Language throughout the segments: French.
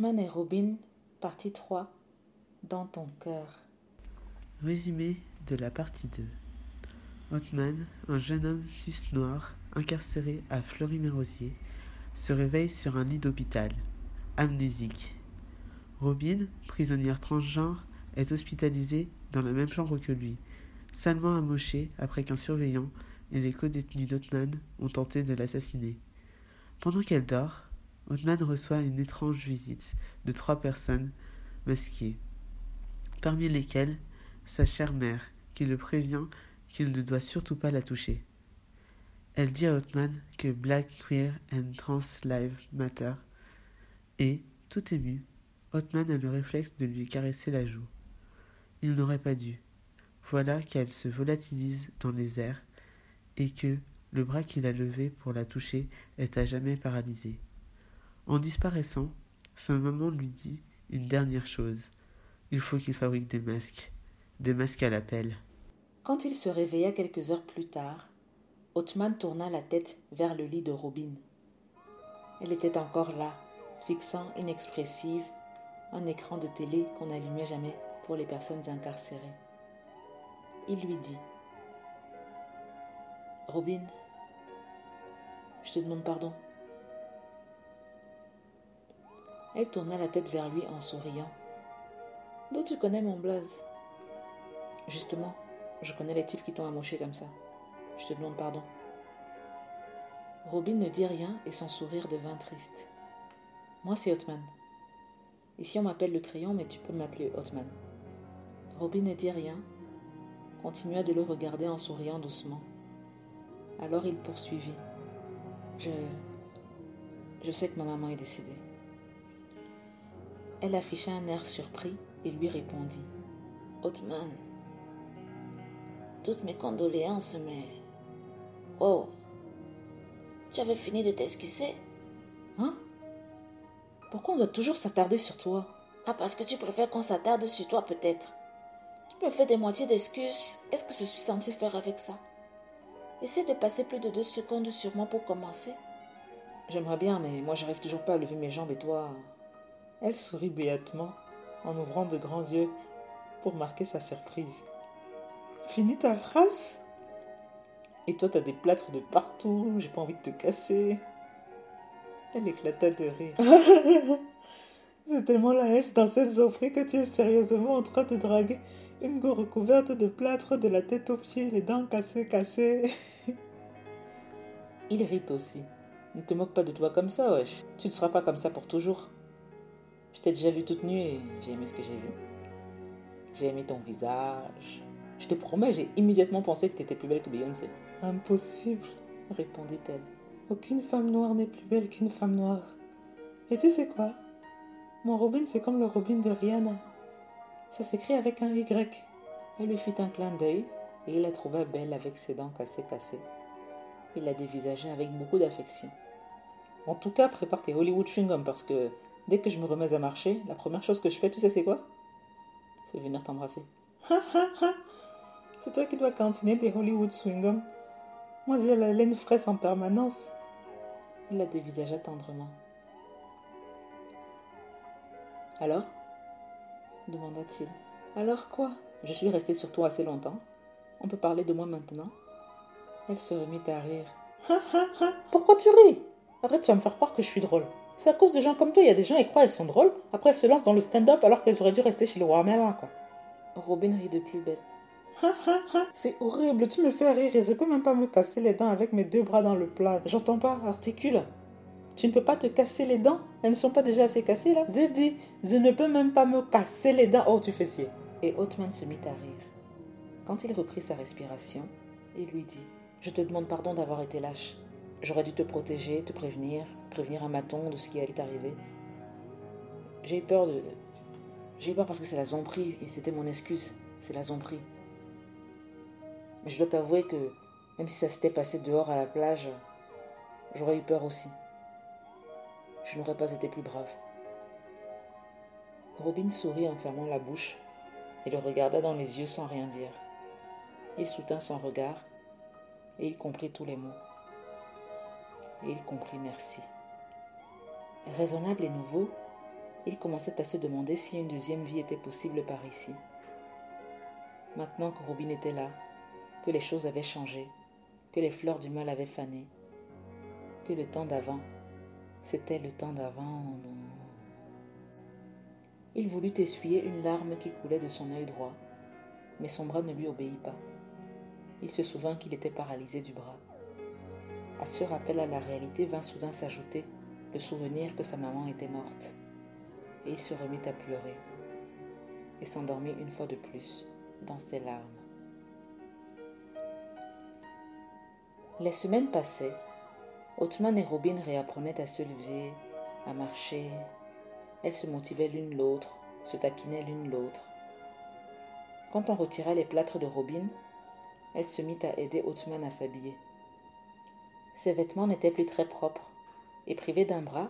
Othman et Robin, partie 3, dans ton cœur. Résumé de la partie 2. Othman, un jeune homme cis noir, incarcéré à Fleury-Mérosier, se réveille sur un lit d'hôpital, amnésique. Robin, prisonnière transgenre, est hospitalisée dans la même chambre que lui, salement amochée après qu'un surveillant et les co-détenus d'Othman ont tenté de l'assassiner. Pendant qu'elle dort, Othman reçoit une étrange visite de trois personnes masquées, parmi lesquelles sa chère mère, qui le prévient qu'il ne doit surtout pas la toucher. Elle dit à Othman que Black, Queer and Trans Lives Matter et, tout ému, Othman a le réflexe de lui caresser la joue. Il n'aurait pas dû. Voilà qu'elle se volatilise dans les airs et que le bras qu'il a levé pour la toucher est à jamais paralysé. En disparaissant, sa maman lui dit une dernière chose. Il faut qu'il fabrique des masques, des masques à la pelle. Quand il se réveilla quelques heures plus tard, Othman tourna la tête vers le lit de Robin. Elle était encore là, fixant inexpressive un écran de télé qu'on n'allumait jamais pour les personnes incarcérées. Il lui dit Robin, je te demande pardon. Elle tourna la tête vers lui en souriant. D'où tu connais mon blaze? Justement, je connais les types qui t'ont amoché comme ça. Je te demande pardon. Robin ne dit rien et son sourire devint triste. Moi, c'est Hotman. Ici, on m'appelle le crayon, mais tu peux m'appeler Hotman. Robin ne dit rien, continua de le regarder en souriant doucement. Alors il poursuivit. Je. Je sais que ma maman est décédée. Elle afficha un air surpris et lui répondit Hotman, toutes mes condoléances, mais. Oh Tu avais fini de t'excuser Hein? Pourquoi on doit toujours s'attarder sur toi? Ah, parce que tu préfères qu'on s'attarde sur toi, peut-être. Tu me fais des moitiés d'excuses. Qu'est-ce que je suis censé faire avec ça? Essaie de passer plus de deux secondes sur moi pour commencer. J'aimerais bien, mais moi j'arrive toujours pas à lever mes jambes et toi. Elle sourit béatement en ouvrant de grands yeux pour marquer sa surprise. Finis ta phrase? Et toi, t'as des plâtres de partout, j'ai pas envie de te casser. Elle éclata de rire. C'est tellement la haine dans cette zoophrée que tu es sérieusement en train de draguer une go recouverte de plâtre de la tête aux pieds, les dents cassées, cassées. Il rit aussi. Ne te moque pas de toi comme ça, wesh. Tu ne seras pas comme ça pour toujours. Je t'ai déjà vu toute nue et j'ai aimé ce que j'ai vu. J'ai aimé ton visage. Je te promets, j'ai immédiatement pensé que tu étais plus belle que Beyoncé. Impossible, répondit-elle. Aucune femme noire n'est plus belle qu'une femme noire. Et tu sais quoi? Mon Robin, c'est comme le Robin de Rihanna. Ça s'écrit avec un Y. Elle lui fit un clin d'œil et il la trouva belle avec ses dents cassées cassées. Il la dévisageait avec beaucoup d'affection. En tout cas, prépare tes Hollywood chewing parce que Dès que je me remets à marcher, la première chose que je fais, tu sais c'est quoi? C'est venir t'embrasser. c'est toi qui dois cantiner des Hollywood swingum. Moi j'ai la laine fraîche en permanence. Il la dévisagea tendrement. Alors? demanda-t-il. Alors quoi? Je suis restée sur toi assez longtemps. On peut parler de moi maintenant Elle se remit à rire. Pourquoi tu ris? Arrête, tu vas me faire croire que je suis drôle. C'est à cause de gens comme toi. Il y a des gens, ils croient, elles sont drôles. Après, elles se lancent dans le stand-up alors qu'elles auraient dû rester chez le roi Merlin, quoi. Robin rit de plus belle. C'est horrible, tu me fais rire et je peux même pas me casser les dents avec mes deux bras dans le plat. J'entends pas, articule. Tu ne peux pas te casser les dents? Elles ne sont pas déjà assez cassées là? J'ai dit, je ne peux même pas me casser les dents. Oh, tu fais ci. Et Othman se mit à rire. Quand il reprit sa respiration, il lui dit Je te demande pardon d'avoir été lâche. J'aurais dû te protéger, te prévenir, prévenir un maton de ce qui allait t'arriver. J'ai eu peur de. J'ai eu peur parce que c'est la zombrie et c'était mon excuse. C'est la zombrie. Mais je dois t'avouer que même si ça s'était passé dehors à la plage, j'aurais eu peur aussi. Je n'aurais pas été plus brave. Robin sourit en fermant la bouche et le regarda dans les yeux sans rien dire. Il soutint son regard et il comprit tous les mots. Et il comprit merci. Raisonnable et nouveau, il commençait à se demander si une deuxième vie était possible par ici. Maintenant que Robin était là, que les choses avaient changé, que les fleurs du mal avaient fané, que le temps d'avant, c'était le temps d'avant. Il voulut essuyer une larme qui coulait de son œil droit, mais son bras ne lui obéit pas. Il se souvint qu'il était paralysé du bras. À ce rappel à la réalité vint soudain s'ajouter le souvenir que sa maman était morte. Et il se remit à pleurer et s'endormit une fois de plus dans ses larmes. Les semaines passaient. Othman et Robin réapprenaient à se lever, à marcher. Elles se motivaient l'une l'autre, se taquinaient l'une l'autre. Quand on retira les plâtres de Robin, elle se mit à aider Othman à s'habiller. Ses vêtements n'étaient plus très propres, et privé d'un bras,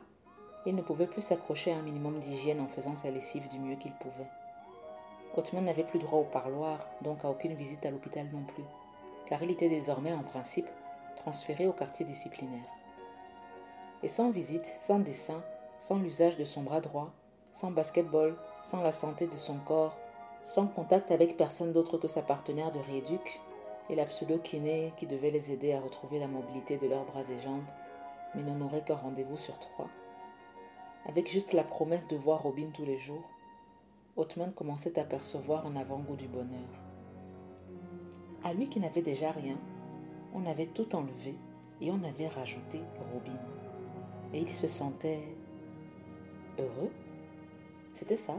il ne pouvait plus s'accrocher à un minimum d'hygiène en faisant sa lessive du mieux qu'il pouvait. Othman n'avait plus droit au parloir, donc à aucune visite à l'hôpital non plus, car il était désormais en principe transféré au quartier disciplinaire. Et sans visite, sans dessin, sans l'usage de son bras droit, sans basketball, sans la santé de son corps, sans contact avec personne d'autre que sa partenaire de rééduc et la pseudo-kiné qui devait les aider à retrouver la mobilité de leurs bras et jambes, mais n'en aurait qu'un rendez-vous sur trois. Avec juste la promesse de voir Robin tous les jours, Othman commençait à percevoir un avant-goût du bonheur. À lui qui n'avait déjà rien, on avait tout enlevé et on avait rajouté Robin. Et il se sentait heureux. C'était ça.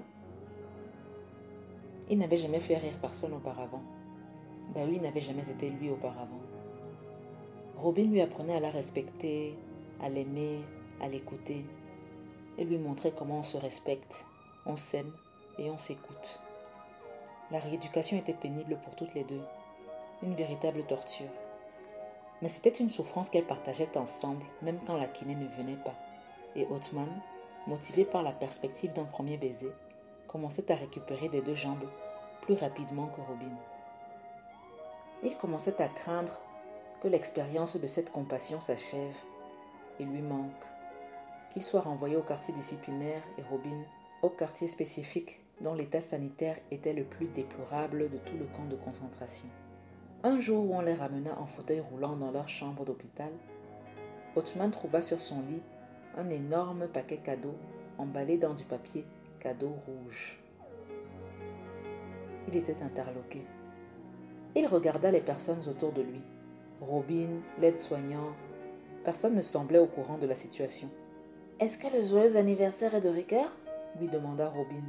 Il n'avait jamais fait rire personne auparavant. Ben oui, il n'avait jamais été lui auparavant. Robin lui apprenait à la respecter, à l'aimer, à l'écouter, et lui montrait comment on se respecte, on s'aime et on s'écoute. La rééducation était pénible pour toutes les deux, une véritable torture. Mais c'était une souffrance qu'elles partageaient ensemble, même quand la kiné ne venait pas. Et Othman, motivé par la perspective d'un premier baiser, commençait à récupérer des deux jambes plus rapidement que Robin. Il commençait à craindre que l'expérience de cette compassion s'achève et lui manque, qu'il soit renvoyé au quartier disciplinaire et Robin au quartier spécifique dont l'état sanitaire était le plus déplorable de tout le camp de concentration. Un jour où on les ramena en fauteuil roulant dans leur chambre d'hôpital, Othman trouva sur son lit un énorme paquet cadeau emballé dans du papier cadeau rouge. Il était interloqué. Il regarda les personnes autour de lui. Robin, l'aide-soignant. Personne ne semblait au courant de la situation. Est-ce que le joyeux anniversaire est de Ricker lui demanda Robin.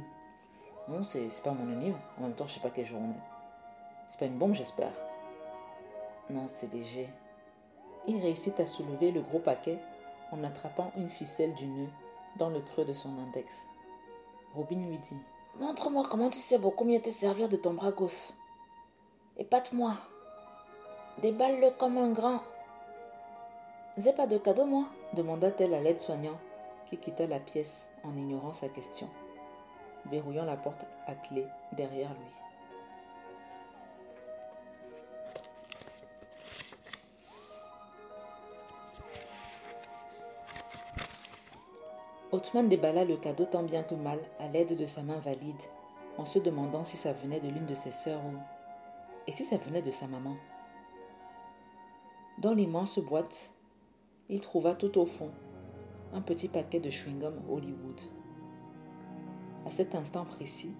Non, c'est pas mon anniversaire. En même temps, je sais pas quel jour on est. C'est pas une bombe, j'espère. Non, c'est léger. Il réussit à soulever le gros paquet en attrapant une ficelle du nœud dans le creux de son index. Robin lui dit Montre-moi comment tu sais beaucoup mieux te servir de ton bras gauche. Épate-moi. Déballe-le comme un grand. J'ai pas de cadeau, moi demanda-t-elle à l'aide-soignant qui quitta la pièce en ignorant sa question, verrouillant la porte à clé derrière lui. Othman déballa le cadeau tant bien que mal à l'aide de sa main valide, en se demandant si ça venait de l'une de ses sœurs ou. Et si ça venait de sa maman? Dans l'immense boîte, il trouva tout au fond un petit paquet de chewing-gum Hollywood. À cet instant précis,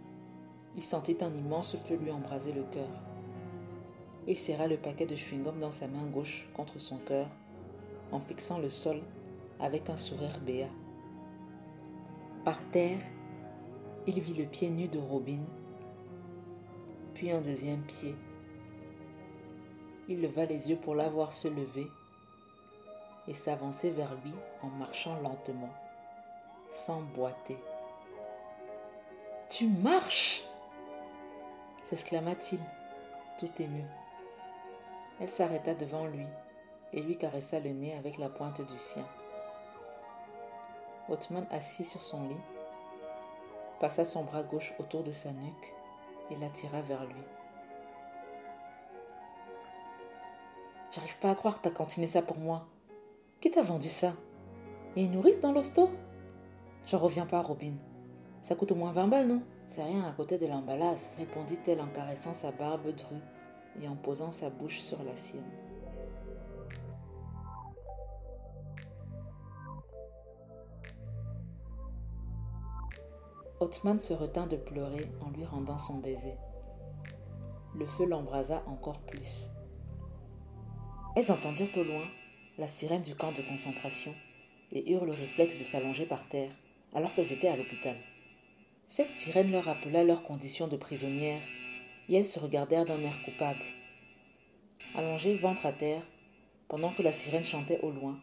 il sentit un immense feu lui embraser le cœur. Il serra le paquet de chewing-gum dans sa main gauche contre son cœur, en fixant le sol avec un sourire béat. Par terre, il vit le pied nu de Robin, puis un deuxième pied. Il leva les yeux pour la voir se lever et s'avancer vers lui en marchant lentement, sans boiter. Tu marches s'exclama-t-il, tout ému. Elle s'arrêta devant lui et lui caressa le nez avec la pointe du sien. Othman, assis sur son lit, passa son bras gauche autour de sa nuque et l'attira vers lui. J'arrive pas à croire que t'as cantiné ça pour moi. Qui t'a vendu ça? Il y a une nourrice dans l'hosto? J'en reviens pas, Robin. Ça coûte au moins 20 balles, non? C'est rien à côté de l'emballage, répondit-elle en caressant sa barbe drue et en posant sa bouche sur la sienne. Othman se retint de pleurer en lui rendant son baiser. Le feu l'embrasa encore plus. Elles entendirent au loin la sirène du camp de concentration et eurent le réflexe de s'allonger par terre alors qu'elles étaient à l'hôpital. Cette sirène leur rappela leurs conditions de prisonnières et elles se regardèrent d'un air coupable. Allongées ventre à terre, pendant que la sirène chantait au loin,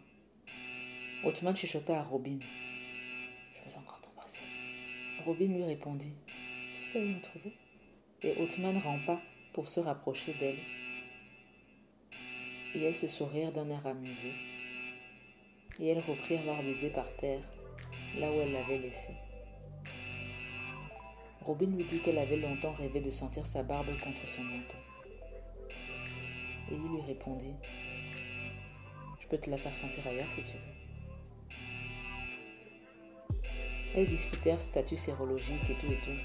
Othman chuchota à Robin. Je veux encore t'embrasser. Robin lui répondit Tu sais où me trouver? Et Othman rampa pour se rapprocher d'elle et elles se sourirent d'un air amusé. Et elles reprirent leur baiser par terre, là où elles l'avaient laissé. Robin lui dit qu'elle avait longtemps rêvé de sentir sa barbe contre son menton. Et il lui répondit Je peux te la faire sentir ailleurs si tu veux. Elles discutèrent statut sérologique et tout et tout.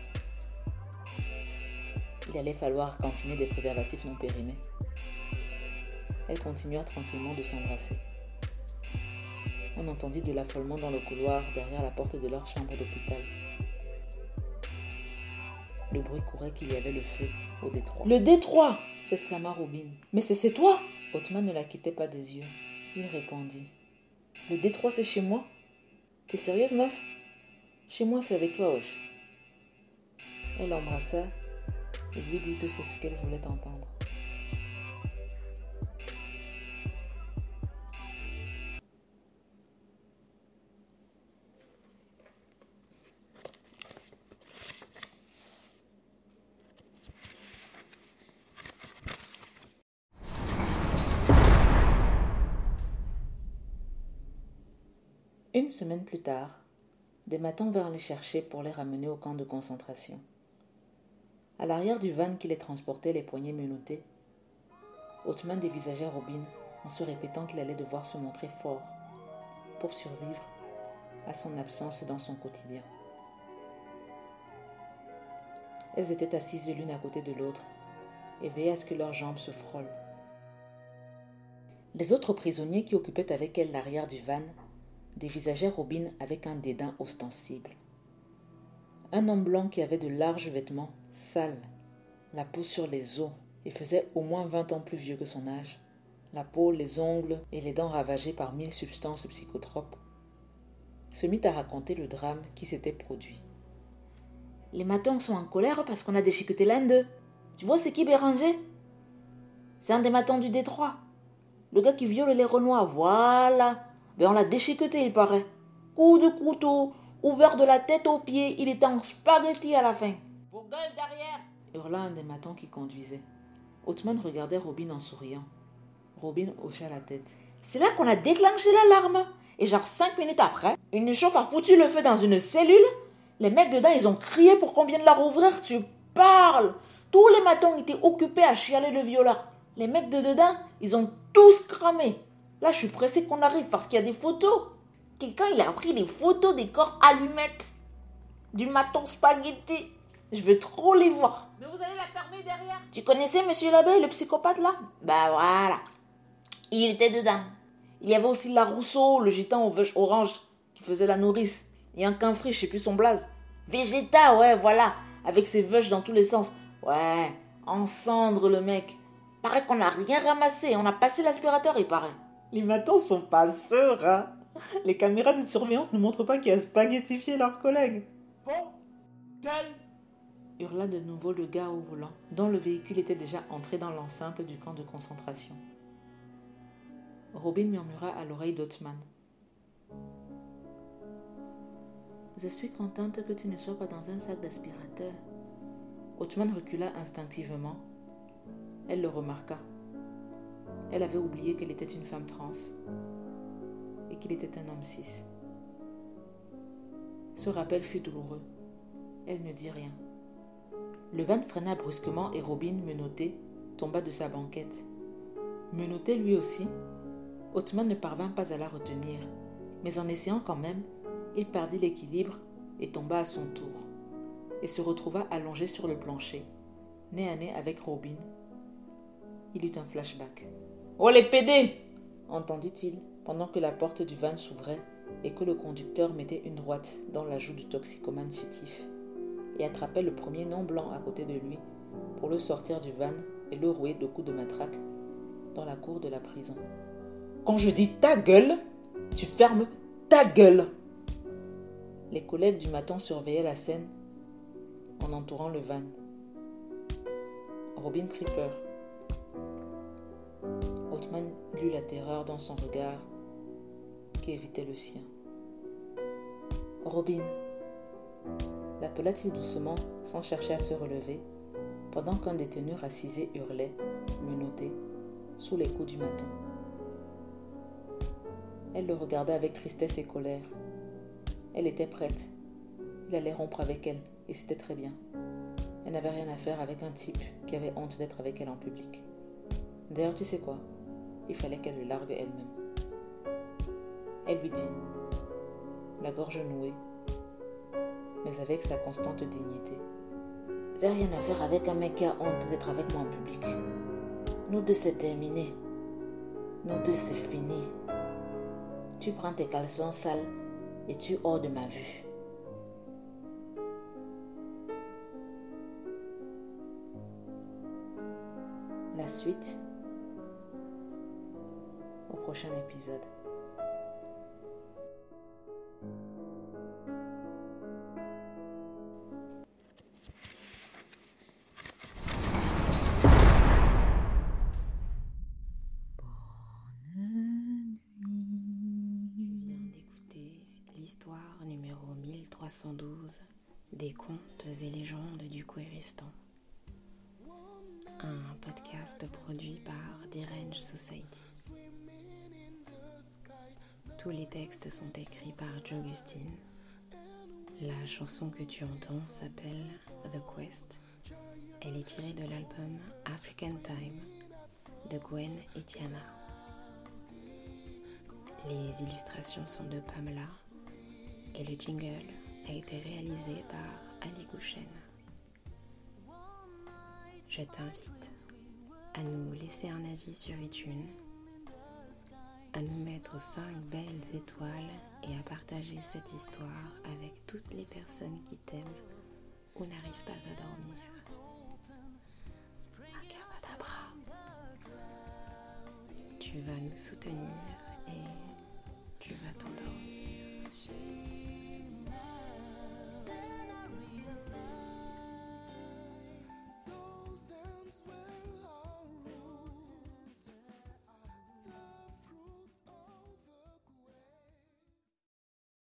Il allait falloir continuer des préservatifs non périmés. Elles continuèrent tranquillement de s'embrasser. On entendit de l'affolement dans le couloir derrière la porte de leur chambre d'hôpital. Le bruit courait qu'il y avait le feu au détroit. Le détroit s'exclama Robin. Mais c'est toi Othman ne la quittait pas des yeux. Il répondit. Le détroit c'est chez moi T'es sérieuse, meuf? Chez moi c'est avec toi, wesh. Elle l'embrassa et lui dit que c'est ce qu'elle voulait entendre. Semaine plus tard, des matons vinrent les chercher pour les ramener au camp de concentration. À l'arrière du van qui les transportait les poignets menottés, Othman dévisageait Robin en se répétant qu'il allait devoir se montrer fort pour survivre à son absence dans son quotidien. Elles étaient assises l'une à côté de l'autre et veillaient à ce que leurs jambes se frôlent. Les autres prisonniers qui occupaient avec elles l'arrière du van dévisageait Robin avec un dédain ostensible. Un homme blanc qui avait de larges vêtements, sales, la peau sur les os, et faisait au moins vingt ans plus vieux que son âge, la peau, les ongles et les dents ravagées par mille substances psychotropes, se mit à raconter le drame qui s'était produit. Les matons sont en colère parce qu'on a déchiqueté l'un d'eux. Tu vois, c'est qui Béranger C'est un des matons du Détroit. Le gars qui viole les Renois, voilà. Ben on l'a déchiqueté, il paraît. Coup de couteau, ouvert de la tête aux pieds, il était en spaghetti à la fin. Vos gueules derrière hurla un des matons qui conduisait. Othman regardait Robin en souriant. Robin hocha la tête. C'est là qu'on a déclenché l'alarme. Et genre cinq minutes après, une chauffe a foutu le feu dans une cellule. Les mecs dedans, ils ont crié pour qu'on vienne la rouvrir. Tu parles Tous les matons étaient occupés à chialer le violeur. Les mecs de dedans, ils ont tous cramé. Là, je suis pressée qu'on arrive parce qu'il y a des photos. Quelqu'un, il a pris des photos des corps allumettes. Du maton spaghetti. Je veux trop les voir. Mais vous allez la fermer derrière. Tu connaissais Monsieur l'abbé, le psychopathe là? Bah voilà. Il était dedans. Il y avait aussi la Rousseau, le gitan au orange, qui faisait la nourrice. Et un camfri, je sais plus son blaze. Végéta, ouais, voilà. Avec ses veuches dans tous les sens. Ouais, en cendre le mec. Paraît qu'on n'a rien ramassé. On a passé l'aspirateur, il paraît. Les matons sont pas sereins. Les caméras de surveillance ne montrent pas qu'il a spaghettifié leurs collègues. Bon, quel hurla de nouveau le gars au volant, dont le véhicule était déjà entré dans l'enceinte du camp de concentration. Robin murmura à l'oreille d'Otman. Je suis contente que tu ne sois pas dans un sac d'aspirateur. Otman recula instinctivement. Elle le remarqua. Elle avait oublié qu'elle était une femme trans et qu'il était un homme cis. Ce rappel fut douloureux. Elle ne dit rien. Le van freina brusquement et Robin, menotté, tomba de sa banquette. Menotté lui aussi, Othman ne parvint pas à la retenir, mais en essayant quand même, il perdit l'équilibre et tomba à son tour, et se retrouva allongé sur le plancher, nez à nez avec Robin. Il eut un flashback. Oh les PD entendit-il pendant que la porte du van s'ouvrait et que le conducteur mettait une droite dans la joue du toxicomane chétif et attrapait le premier non blanc à côté de lui pour le sortir du van et le rouer de coups de matraque dans la cour de la prison. Quand je dis ta gueule, tu fermes ta gueule. Les collègues du matin surveillaient la scène en entourant le van. Robin prit peur. Lut la terreur dans son regard qui évitait le sien. Robin, l'appela-t-il doucement sans chercher à se relever, pendant qu'un détenu racisé hurlait, menotté, sous les coups du maton. Elle le regardait avec tristesse et colère. Elle était prête. Il allait rompre avec elle, et c'était très bien. Elle n'avait rien à faire avec un type qui avait honte d'être avec elle en public. D'ailleurs, tu sais quoi? Il fallait qu'elle le largue elle-même. Elle lui dit, la gorge nouée, mais avec sa constante dignité. J'ai rien à faire avec un mec qui a honte d'être avec moi en public. Nous deux, c'est terminé. Nous deux, c'est fini. Tu prends tes caleçons sales et tu hors de ma vue. La suite prochain épisode. Histoire numéro 1312 des contes et légendes du Kouéristan. Un podcast produit par Dirange Society. Tous les textes sont écrits par Jogustine. La chanson que tu entends s'appelle The Quest. Elle est tirée de l'album African Time de Gwen et Tiana. Les illustrations sont de Pamela et le jingle a été réalisé par Ali Gouchen. Je t'invite à nous laisser un avis sur iTunes, à nous mettre 5 belles étoiles et à partager cette histoire avec toutes les personnes qui t'aiment ou n'arrivent pas à dormir. Akabadabra. Tu vas nous soutenir et tu vas t'endormir.